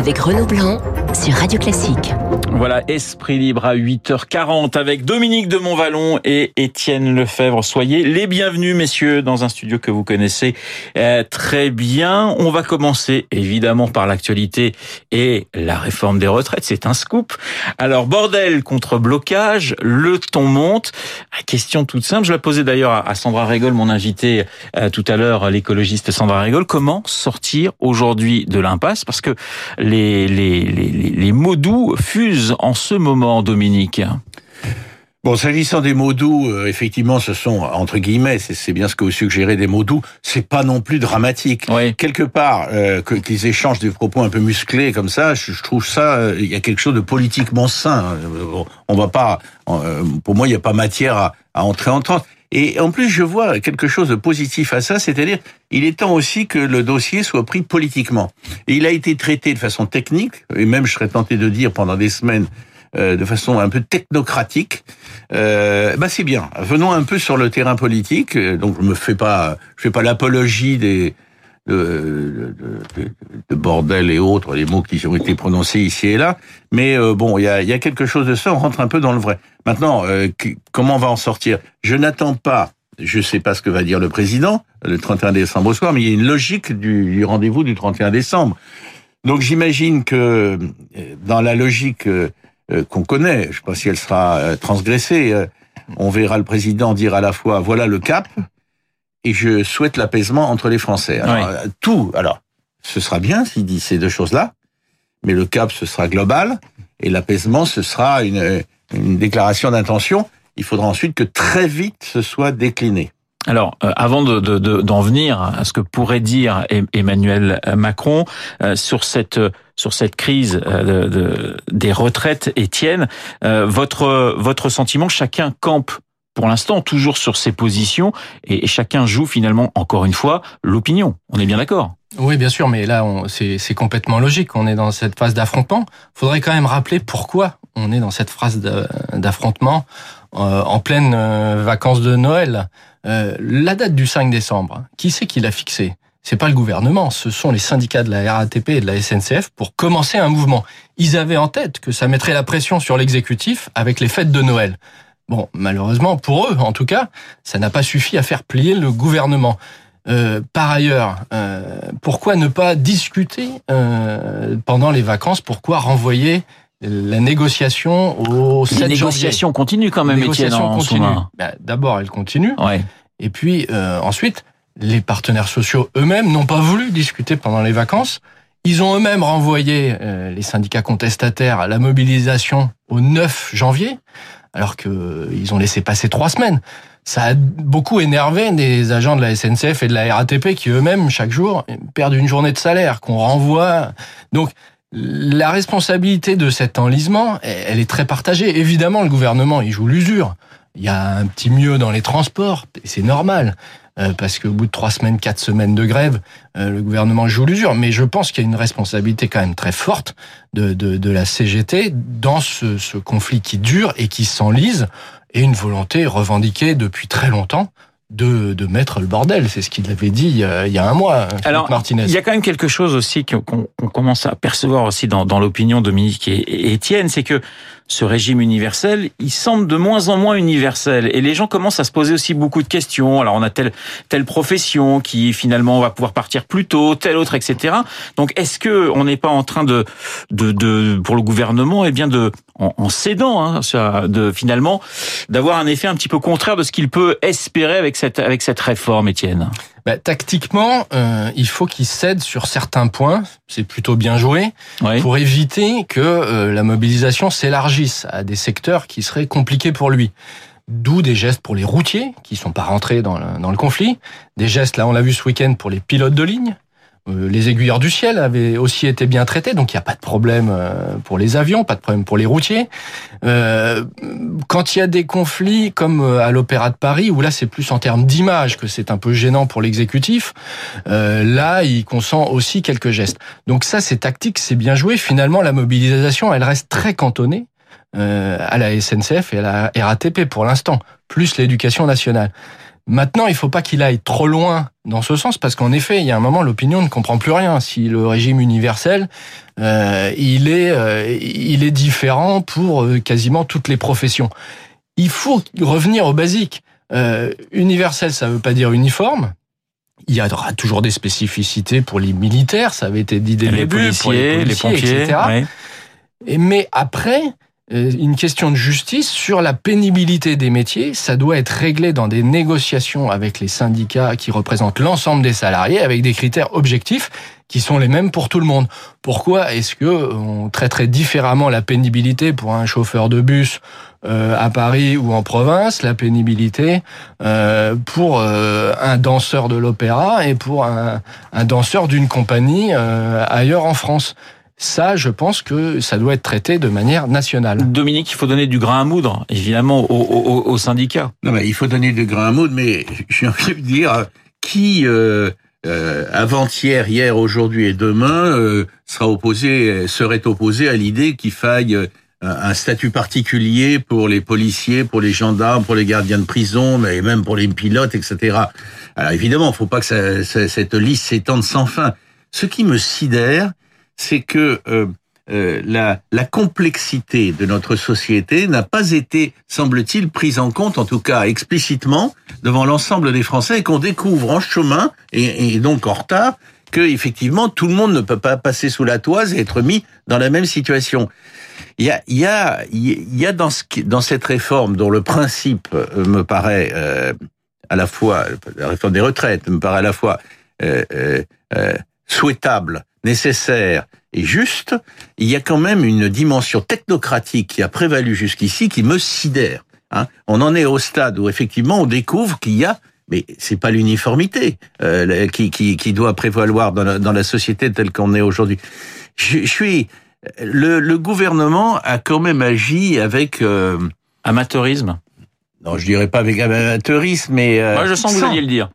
avec Renaud Blanc sur Radio Classique. Voilà, Esprit Libre à 8h40 avec Dominique de Montvalon et Étienne Lefebvre. Soyez les bienvenus, messieurs, dans un studio que vous connaissez euh, très bien. On va commencer évidemment par l'actualité et la réforme des retraites. C'est un scoop. Alors, bordel contre blocage, le ton monte. Question toute simple. Je la posais d'ailleurs à Sandra Régol, mon invité euh, tout à l'heure, l'écologiste Sandra Régol. Comment sortir aujourd'hui de l'impasse? Parce que les, les, les, les mots doux fusent en ce moment, Dominique Bon, s'agissant des mots doux, euh, effectivement, ce sont entre guillemets, c'est bien ce que vous suggérez des mots doux. C'est pas non plus dramatique. Oui. Quelque part, euh, qu'ils échangent des propos un peu musclés comme ça, je, je trouve ça, euh, il y a quelque chose de politiquement sain. Bon, on va pas, pour moi, il n'y a pas matière à, à entrer en trente. Et en plus, je vois quelque chose de positif à ça, c'est-à-dire, il est temps aussi que le dossier soit pris politiquement. Et il a été traité de façon technique, et même, je serais tenté de dire, pendant des semaines, euh, de façon un peu technocratique. Euh, bah c'est bien. Venons un peu sur le terrain politique. Donc, je me fais pas, je fais pas l'apologie des de, de, de, de, bordel et autres, les mots qui ont été prononcés ici et là. Mais euh, bon, il y a, quelque chose de ça, on rentre un peu dans le vrai. Maintenant, euh, comment on va en sortir? Je n'attends pas, je sais pas ce que va dire le président le 31 décembre au soir, mais il y a une logique du, du rendez-vous du 31 décembre. Donc j'imagine que dans la logique euh, qu'on connaît, je ne sais pas si elle sera transgressée, on verra le président dire à la fois voilà le cap, et je souhaite l'apaisement entre les Français. Alors, oui. Tout, alors, ce sera bien s'il dit ces deux choses-là, mais le cap, ce sera global, et l'apaisement, ce sera une, une déclaration d'intention. Il faudra ensuite que très vite ce soit décliné. Alors, euh, avant d'en de, de, de, venir à ce que pourrait dire Emmanuel Macron euh, sur cette sur cette crise euh, de, des retraites, Étienne, euh, votre votre sentiment, chacun campe pour l'instant toujours sur ses positions et, chacun joue finalement encore une fois l'opinion. On est bien d'accord. Oui, bien sûr, mais là c'est complètement logique. On est dans cette phase d'affrontement. Faudrait quand même rappeler pourquoi on est dans cette phase d'affrontement euh, en pleine euh, vacances de Noël. Euh, la date du 5 décembre, qui c'est qui l'a fixée? C'est pas le gouvernement, ce sont les syndicats de la RATP et de la SNCF pour commencer un mouvement. Ils avaient en tête que ça mettrait la pression sur l'exécutif avec les fêtes de Noël. Bon, malheureusement, pour eux, en tout cas, ça n'a pas suffi à faire plier le gouvernement. Euh, par ailleurs, euh, pourquoi ne pas discuter euh, pendant les vacances? Pourquoi renvoyer la négociation au 7 Les négociations continuent quand même, en continue. Ben, D'abord, elles continuent. Ouais. Et puis, ensuite, les partenaires sociaux eux-mêmes n'ont pas voulu discuter pendant les vacances. Ils ont eux-mêmes renvoyé les syndicats contestataires à la mobilisation au 9 janvier, alors qu'ils ont laissé passer trois semaines. Ça a beaucoup énervé des agents de la SNCF et de la RATP qui eux-mêmes, chaque jour, perdent une journée de salaire, qu'on renvoie. Donc, la responsabilité de cet enlisement, elle est très partagée. Évidemment, le gouvernement, il joue l'usure. Il y a un petit mieux dans les transports, et c'est normal parce qu'au bout de trois semaines, quatre semaines de grève, euh, le gouvernement joue l'usure. Mais je pense qu'il y a une responsabilité quand même très forte de, de, de la CGT dans ce, ce, conflit qui dure et qui s'enlise, et une volonté revendiquée depuis très longtemps de, de mettre le bordel. C'est ce qu'il avait dit il y, a, il y a un mois, Alors, Martinez. Il y a quand même quelque chose aussi qu'on qu commence à percevoir aussi dans, dans l'opinion Dominique et, et Étienne, c'est que ce régime universel, il semble de moins en moins universel. Et les gens commencent à se poser aussi beaucoup de questions. Alors, on a telle, telle profession qui, finalement, va pouvoir partir plus tôt, telle autre, etc. Donc, est-ce que on n'est pas en train de, de, de, pour le gouvernement, eh bien, de, en, en cédant, hein, de, finalement, d'avoir un effet un petit peu contraire de ce qu'il peut espérer avec cette, avec cette réforme, Étienne? Bah, tactiquement, euh, il faut qu'il cède sur certains points, c'est plutôt bien joué, oui. pour éviter que euh, la mobilisation s'élargisse à des secteurs qui seraient compliqués pour lui. D'où des gestes pour les routiers, qui sont pas rentrés dans le, dans le conflit, des gestes, là on l'a vu ce week-end, pour les pilotes de ligne, les aiguilleurs du ciel avaient aussi été bien traités, donc il n'y a pas de problème pour les avions, pas de problème pour les routiers. Euh, quand il y a des conflits comme euh, à l'Opéra de Paris, où là c'est plus en termes d'image que c'est un peu gênant pour l'exécutif, euh, là il consent aussi quelques gestes. Donc ça c'est tactique, c'est bien joué. Finalement la mobilisation elle reste très cantonnée à la SNCF et à la RATP pour l'instant, plus l'éducation nationale. Maintenant, il faut pas qu'il aille trop loin dans ce sens, parce qu'en effet, il y a un moment, l'opinion ne comprend plus rien. Si le régime universel, euh, il est, euh, il est différent pour euh, quasiment toutes les professions. Il faut revenir au basique. Euh, universel, ça veut pas dire uniforme. Il y aura toujours des spécificités pour les militaires, ça avait été dit dès le Les début, pour policiers, les pompiers, etc. ouais. Et mais après, une question de justice sur la pénibilité des métiers, ça doit être réglé dans des négociations avec les syndicats qui représentent l'ensemble des salariés, avec des critères objectifs qui sont les mêmes pour tout le monde. Pourquoi est-ce que on traiterait différemment la pénibilité pour un chauffeur de bus euh, à Paris ou en province, la pénibilité euh, pour euh, un danseur de l'opéra et pour un, un danseur d'une compagnie euh, ailleurs en France? Ça, je pense que ça doit être traité de manière nationale. Dominique, il faut donner du grain à moudre, évidemment, aux, aux- aux syndicats. Non, mais il faut donner du grain à moudre, mais j'ai envie de dire, qui euh, euh, avant-hier, hier, aujourd'hui et demain euh, sera opposé, serait opposé à l'idée qu'il faille un statut particulier pour les policiers, pour les gendarmes, pour les gardiens de prison, mais même pour les pilotes, etc. Alors évidemment, il ne faut pas que ça- ça- cette liste s'étende sans fin. Ce qui me sidère, c'est que euh, euh, la, la complexité de notre société n'a pas été, semble-t-il, prise en compte, en tout cas explicitement, devant l'ensemble des Français, et qu'on découvre en chemin, et, donc en retard, que effectivement tout le monde ne peut pas passer sous la toise et être mis dans la même situation. Il y a, il y a, il y a dans, ce, dans cette réforme dont le principe euh, me paraît euh, à la fois la réforme des retraites me paraît à la fois euh, euh, euh, souhaitable, nécessaire et juste, il y a quand même une dimension technocratique qui a prévalu jusqu'ici qui me sidère. Hein. On en est au stade où effectivement on découvre qu'il y a mais c'est pas l'uniformité euh, qui, qui, qui doit prévaloir dans la, dans la société telle qu'on est aujourd'hui. Je, je suis le, le gouvernement a quand même agi avec euh, Amateurisme. non je dirais pas avec amateurisme mais euh, Moi, je sens que vous sans- alliez le dire.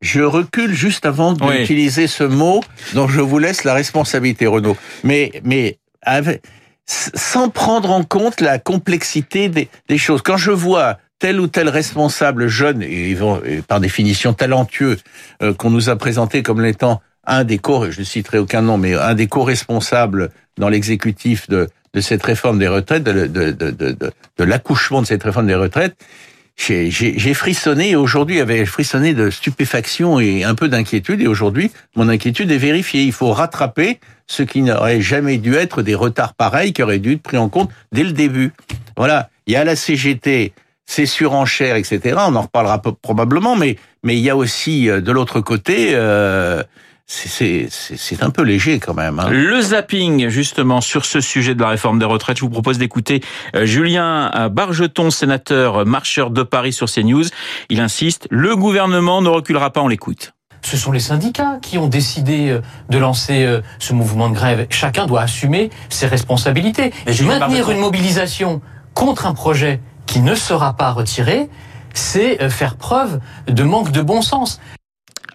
Je recule juste avant Oui. d'utiliser ce mot dont je vous laisse la responsabilité, Renaud. Mais, mais avec- sans prendre en compte la complexité des, des choses. Quand je vois tel ou tel responsable jeune, et, et par définition talentueux, euh, qu'on nous a présenté comme l'étant un des co je ne citerai aucun nom, mais un des co-responsables dans l'exécutif de, de cette réforme des retraites, de, de, de, de- de l'accouchement de cette réforme des retraites, j'ai- frissonné aujourd'hui avait frissonné de stupéfaction et un peu d'inquiétude et aujourd'hui mon inquiétude est vérifiée. Il faut rattraper ce qui n'aurait jamais dû être des retards pareils qui auraient dû être pris en compte dès le début. Voilà, il y a la CGT, ces surenchères, etc. On en reparlera probablement, mais mais il y a aussi euh, de l'autre côté, euh, c'est- c'est c'est- c'est un peu léger quand même. Hein. Le zapping, justement, sur ce sujet de la réforme des retraites, je vous propose d'écouter euh, Julien euh, Bargeton, sénateur euh, marcheur de Paris sur CNews. Il insiste, le gouvernement ne reculera pas, on l'écoute. Ce sont les syndicats qui ont décidé de lancer ce mouvement de grève. Chacun doit assumer ses responsabilités. Mais Julien Maintenir une mobilisation contre un projet qui ne sera pas retiré, c'est faire preuve de manque de bon sens.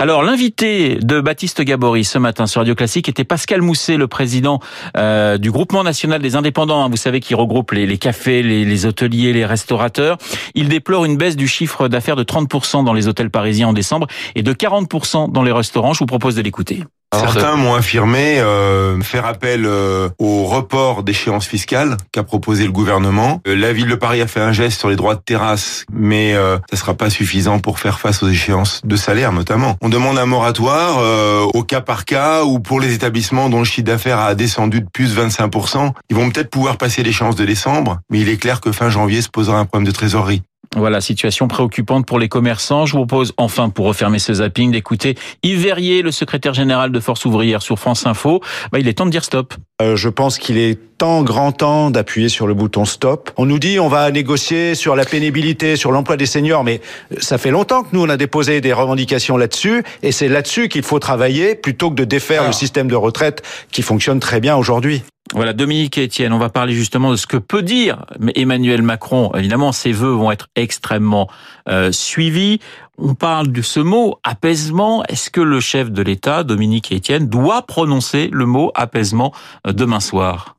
Alors, l'invité de Baptiste Gabory ce matin sur Radio Classique était Pascal Mousset, le président euh, du groupement national des indépendants. hein. Vous savez, qui regroupe les, cafés, les, les hôteliers, les restaurateurs. Il déplore une baisse du chiffre d'affaires de 30% dans les hôtels parisiens en décembre et de 40% dans les restaurants. Je vous propose de l'écouter. Certains m'ont affirmé euh, faire appel euh, au report d'échéance fiscale qu'a proposé le gouvernement. Euh, la ville de Paris a fait un geste sur les droits de terrasse, mais euh, ça sera pas suffisant pour faire face aux échéances de salaire notamment. On demande un moratoire euh, au cas par cas ou pour les établissements dont le chiffre d'affaires a descendu de plus 25%. Ils vont peut-être pouvoir passer l'échéance de décembre, mais il est clair que fin janvier se posera un problème de trésorerie. Voilà, situation préoccupante pour les commerçants. Je vous propose enfin, pour refermer ce zapping, d'écouter Yves Verrier, le secrétaire général de Force ouvrière sur France Info. Bah, il est temps de dire stop. Euh, je pense qu'il est temps, grand temps, d'appuyer sur le bouton stop. On nous dit on va négocier sur la pénibilité, sur l'emploi des seniors, mais ça fait longtemps que nous on a déposé des revendications là-dessus, et c'est là-dessus qu'il faut travailler plutôt que de défaire Alors. le système de retraite qui fonctionne très bien aujourd'hui. Voilà, Dominique et Étienne, on va parler justement de ce que peut dire Emmanuel Macron. Évidemment, ses vœux vont être extrêmement euh, suivis. On parle de ce mot apaisement. Est-ce que le chef de l'État, Dominique et Étienne, doit prononcer le mot apaisement euh, demain soir?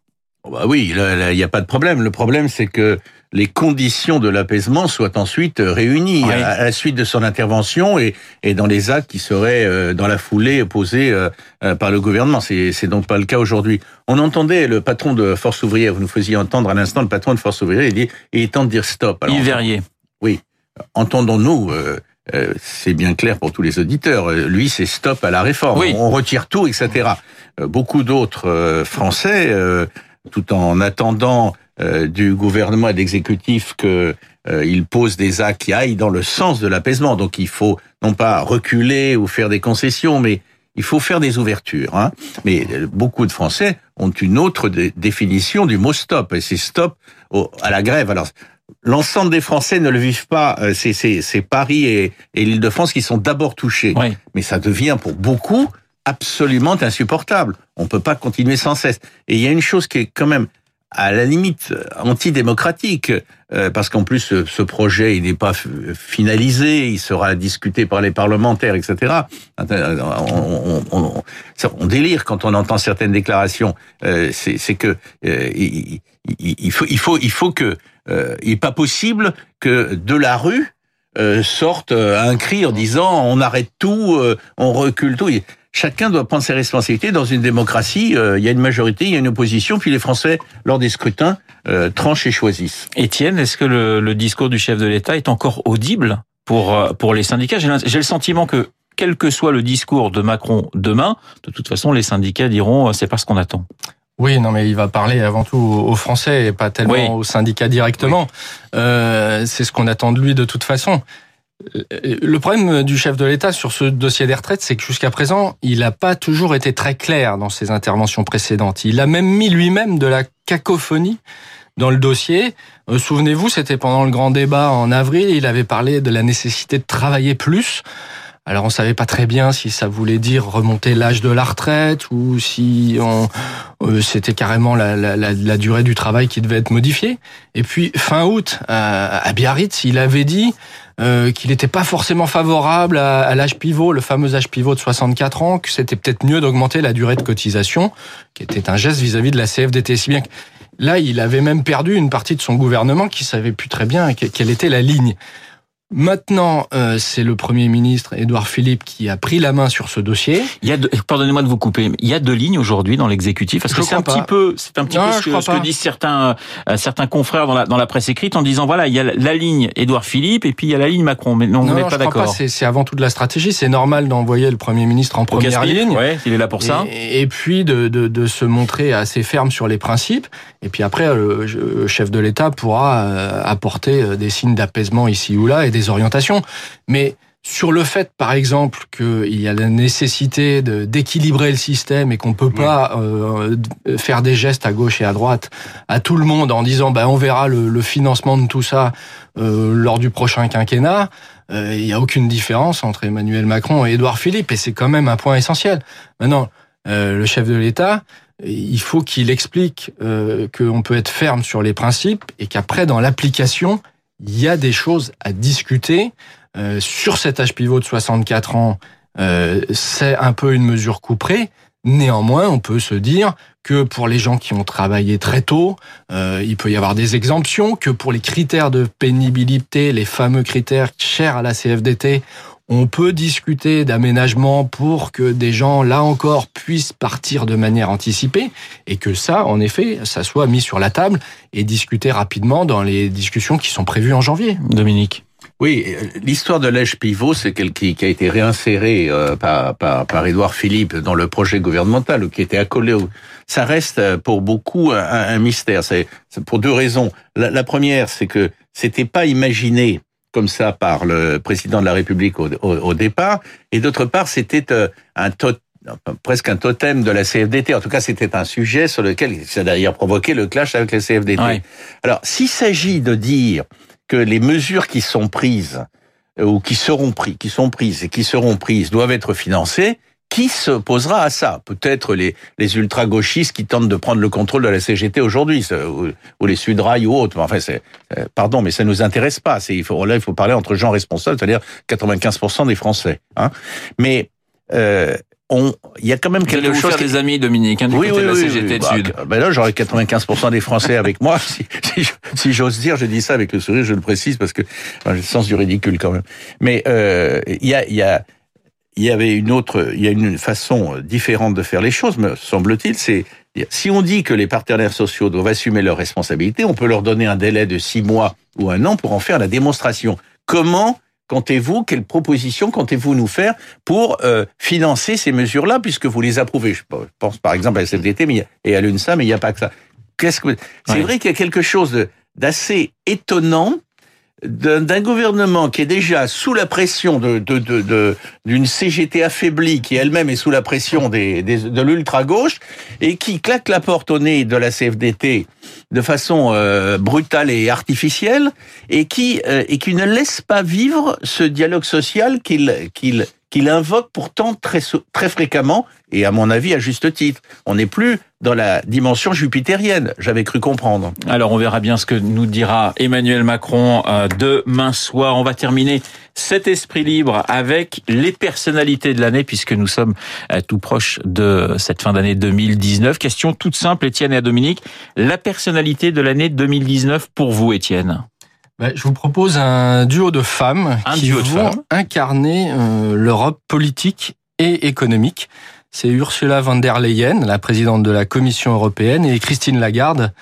Bah oui, il n'y a pas de problème. Le problème, c'est que les conditions de l'apaisement soient ensuite réunies Oui. à, à la suite de son intervention et, et dans les actes qui seraient euh, dans la foulée posés euh, euh, par le gouvernement. C'est donc pas le cas aujourd'hui. On entendait le patron de Force ouvrière, vous nous faisiez entendre à l'instant le patron de Force ouvrière, il dit il est temps de dire stop. Alors, Yves Verrier. entendons-nous, euh, euh, c'est bien clair pour tous les auditeurs, euh, lui c'est stop à la réforme, Oui. on retire tout, etc. Euh, beaucoup d'autres euh, Français, euh, tout en attendant euh, du gouvernement et de l'exécutif que euh, il pose des actes qui aillent dans le sens de l'apaisement. Donc il faut non pas reculer ou faire des concessions, mais il faut faire des ouvertures. Hein. Mais euh, beaucoup de Français ont une autre dé- définition du mot stop, et c'est stop au- à la grève. Alors l'ensemble des Français ne le vivent pas. Euh, c'est Paris et, et l'Île-de-France qui sont d'abord touchés. Oui. Mais ça devient pour beaucoup absolument insupportable. On peut pas continuer sans cesse. Et il y a une chose qui est quand même à la limite euh, antidémocratique, euh, parce qu'en plus ce, projet il n'est pas finalisé, il sera discuté par les parlementaires, etc. Attends, On, délire quand on entend certaines déclarations. Euh, c'est que euh, il, il- faut il faut il faut que euh, il n'est pas possible que de la rue euh, sorte euh, un cri en disant on arrête tout, euh, on recule tout. Chacun doit prendre ses responsabilités. Dans une démocratie, il y a une majorité, il y a une opposition, puis les Français, lors des scrutins, tranchent et choisissent. Étienne, est-ce que le, le discours du chef de l'État est encore audible pour, pour les syndicats? J'ai le sentiment que, quel que soit le discours de Macron demain, de toute façon, les syndicats diront c'est pas ce qu'on attend. Oui, non, mais il va parler avant tout aux Français et pas tellement Oui. aux syndicats directement. Euh, c'est ce qu'on attend de lui de toute façon. Euh, Le problème du chef de l'État sur ce dossier des retraites, c'est que jusqu'à présent, il n'a pas toujours été très clair dans ses interventions précédentes. Il a même mis lui-même de la cacophonie dans le dossier. Euh, Souvenez-vous, c'était pendant le grand débat en avril, il avait parlé de la nécessité de travailler plus. Alors on savait pas très bien si ça voulait dire remonter l'âge de la retraite ou si on euh, c'était carrément la, la, la, durée du travail qui devait être modifiée. Et puis fin août à, à Biarritz, il avait dit euh, qu'il n'était pas forcément favorable à, à l'âge pivot, le fameux âge pivot de 64 ans, que c'était peut-être mieux d'augmenter la durée de cotisation, qui était un geste vis-à-vis de la CFDT. Si bien que là, il avait même perdu une partie de son gouvernement qui savait plus très bien que- quelle était la ligne. Maintenant, euh, c'est le Premier ministre Édouard Philippe qui a pris la main sur ce dossier. Il y a, deux- pardonnez-moi de vous couper, mais il y a deux lignes aujourd'hui dans l'exécutif parce que c'est un petit peu, c'est un petit Non, peu ce que, ce disent certains euh, certains confrères dans la dans la presse écrite en disant voilà il y a la, ligne Édouard Philippe et puis il y a la ligne Macron, mais non, non, n'êtes je pas d'accord. C'est avant tout de la stratégie. C'est normal d'envoyer le Premier ministre en première ligne. ouais, il est là pour ça. Et, puis de, de, de se montrer assez ferme sur les principes. Et puis après, le, chef de l'État pourra euh, apporter euh, des signes d'apaisement ici ou là et des orientations. Mais sur le fait, par exemple, qu'il y a la nécessité d'équilibrer le système et qu'on peut pas euh, d- faire des gestes à gauche et à droite à tout le monde en disant bah, on verra le, le financement de tout ça euh, lors du prochain quinquennat, euh, il n'y a aucune différence entre Emmanuel Macron et Édouard Philippe et c'est quand même un point essentiel. Maintenant, euh, le chef de l'État, il faut qu'il explique euh, qu'on peut être ferme sur les principes et qu'après, dans l'application, il y a des choses à discuter. Euh, sur cet âge pivot de 64 ans, euh, c'est un peu une mesure couperée. Néanmoins, on peut se dire que pour les gens qui ont travaillé très tôt, euh, il peut y avoir des exemptions, que pour les critères de pénibilité, les fameux critères chers à la CFDT, on peut discuter d'aménagement pour que des gens, là encore, puissent partir de manière anticipée et que ça, en effet, ça soit mis sur la table et discuté rapidement dans les discussions qui sont prévues en janvier. Dominique. Oui, euh, l'histoire de l'âge pivot, c'est quel qui, qui a été réinséré euh, par, par, par Édouard Philippe dans le projet gouvernemental, ou qui était accolé au... Ça reste euh, pour beaucoup un, un mystère. C'est c'est pour deux raisons. La, la première, c'est que c'était pas imaginé comme ça par le président de la République au, au, au départ, et d'autre part, c'était euh, un presque un totem de la CFDT. En tout cas, c'était un sujet sur lequel ça a d'ailleurs provoqué le clash avec la CFDT. Alors, s'il s'agit de dire que les mesures qui sont prises euh, ou qui seront prises, qui sont prises et qui seront prises doivent être financées, qui s'opposera à ça? Peut-être les, les ultra-gauchistes qui tentent de prendre le contrôle de la CGT aujourd'hui, ou, ou les Sudrail ou autres. Mais Enfin, c'est, euh, pardon, mais ça nous intéresse pas. C'est, il faut, là, il faut parler entre gens responsables, c'est-à-dire 95% des Français. Hein mais euh, on, il y a quand même quelque vous chose. faire qui- des amis, Dominique, hein, du côté de la CGT de Bah, Sud. Ben là, j'aurais 95% des Français avec moi. Si, si, si j'ose dire, je dis ça avec le sourire, je le précise parce que enfin, j'ai le sens du ridicule quand même. Mais euh, il y a, il y a, il y avait une autre, il y a une façon différente de faire les choses, me semble-t-il. C'est si on dit que les partenaires sociaux doivent assumer leurs responsabilités, on peut leur donner un délai de six mois ou un an pour en faire la démonstration. Comment comptez-vous, quelle proposition comptez-vous nous faire pour euh, financer ces mesures-là, puisque vous les approuvez? Je pense par exemple à la CFDT et à l'UNSA, mais il n'y a pas que ça. Qu'est-ce que c'est Ouais. vrai qu'il y a quelque chose d'assez étonnant d'un gouvernement qui est déjà sous la pression de d'une CGT affaiblie, qui elle-même est sous la pression des, des- de l'ultra-gauche, et qui claque la porte au nez de la CFDT de façon euh, brutale et artificielle, et qui, euh, et qui ne laisse pas vivre ce dialogue social qu'il qu'il qu'il invoque pourtant très, très fréquemment, et à mon avis à juste titre. On n'est plus dans la dimension jupitérienne, j'avais cru comprendre. Alors on verra bien ce que nous dira Emmanuel Macron euh, demain soir. On va terminer cet esprit libre avec les personnalités de l'année puisque nous sommes euh, tout proche de cette fin d'année 2019. Question toute simple, Étienne et à Dominique. La personnalité de l'année 2019 pour vous, Étienne? Je vous propose un duo de femmes Un qui duo de vont femmes. incarner euh, l'Europe politique et économique. C'est Ursula von der Leyen, la présidente de la Commission européenne, et Christine Lagarde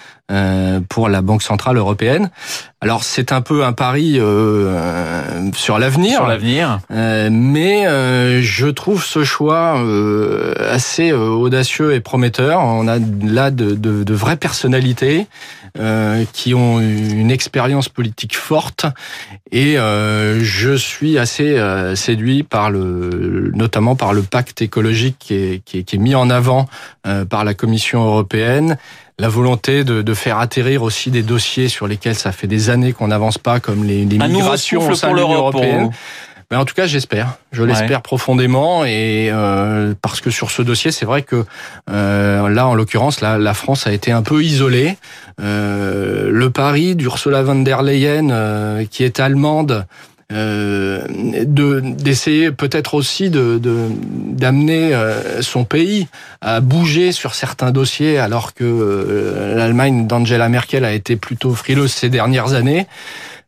pour la Banque centrale européenne. Alors c'est un peu un pari euh, euh, sur l'avenir. sur l'avenir Euh, mais euh, je trouve ce choix euh, assez euh, audacieux et prometteur. On a là de, de, de vraies personnalités euh, qui ont une expérience politique forte et euh, je suis assez euh, séduit par le, notamment par le pacte écologique qui est, qui est, qui est mis en avant euh, par la Commission européenne. La volonté de, de faire atterrir aussi des dossiers sur lesquels ça fait des années qu'on n'avance pas, comme les, les migrations au sein de l'Union européenne. vous. Ben, en tout cas, j'espère. Je l'espère profondément et euh, parce que sur ce dossier, c'est vrai que euh, là, en l'occurrence, la, la France a été un peu isolée. Euh, le pari d'Ursula von der Leyen, euh, qui est allemande, euh, de d'essayer peut-être aussi de de- d'amener euh, son pays à bouger sur certains dossiers alors que euh, l'Allemagne d'Angela Merkel a été plutôt frileuse ces dernières années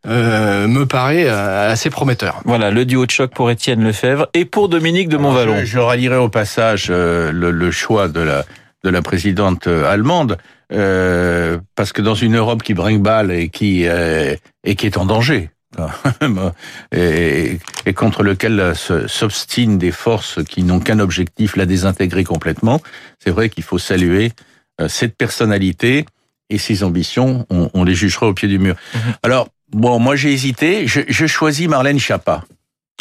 euh, me paraît euh, assez prometteur. Voilà, le duo de choc pour Étienne Lefebvre et pour Dominique de Montvalon. Je, je rallierai au passage euh, le, le choix de la, de la présidente allemande, euh, parce que dans une Europe qui brinque-balle et qui, euh, et qui est en danger, et, et contre lequel se- s'obstinent des forces qui n'ont qu'un objectif, la désintégrer complètement, c'est vrai qu'il faut saluer euh, cette personnalité et ses ambitions, on, on les jugera au pied du mur. Mhm. Alors, bon, moi j'ai hésité, je, je choisis Marlène Schiappa.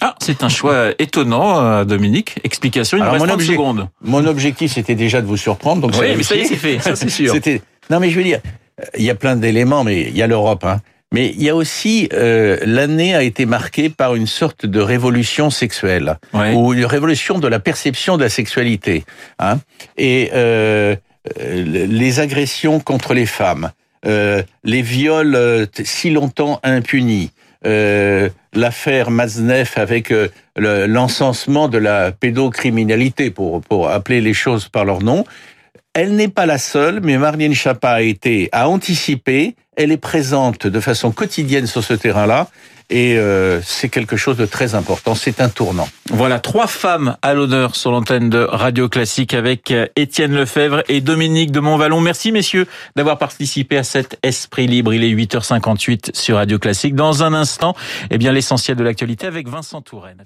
Ah, c'est un choix étonnant, euh, Dominique. Explication, il Alors, reste mon 30 objet- secondes. Mon objectif, c'était déjà de vous surprendre. Donc Oui, mais ça y est, c'est fait, ça c'est sûr. Non, mais je veux dire, euh, il y a plein d'éléments, mais il y a l'Europe. Hein. Mais il y a aussi euh, l'année a été marquée par une sorte de révolution sexuelle Ouais. ou une révolution de la perception de la sexualité. Hein. Et euh, euh, les agressions contre les femmes, euh, les viols euh, si longtemps impunis. Euh, l'affaire Maznev avec euh, le- l'encensement de la pédocriminalité, pour, pour appeler les choses par leur nom. Elle n'est pas la seule, mais Marlène Schiappa a été a anticipé. Elle est présente de façon quotidienne sur ce terrain-là, et euh, c'est quelque chose de très important. C'est un tournant. Voilà, trois femmes à l'honneur sur l'antenne de Radio Classique avec euh, Étienne Lefebvre et Dominique de Montvalon. Merci messieurs d'avoir participé à cet Esprit Libre. Il est 8h58 sur Radio Classique. Dans un instant, eh bien, l'essentiel de l'actualité avec Vincent Touraine.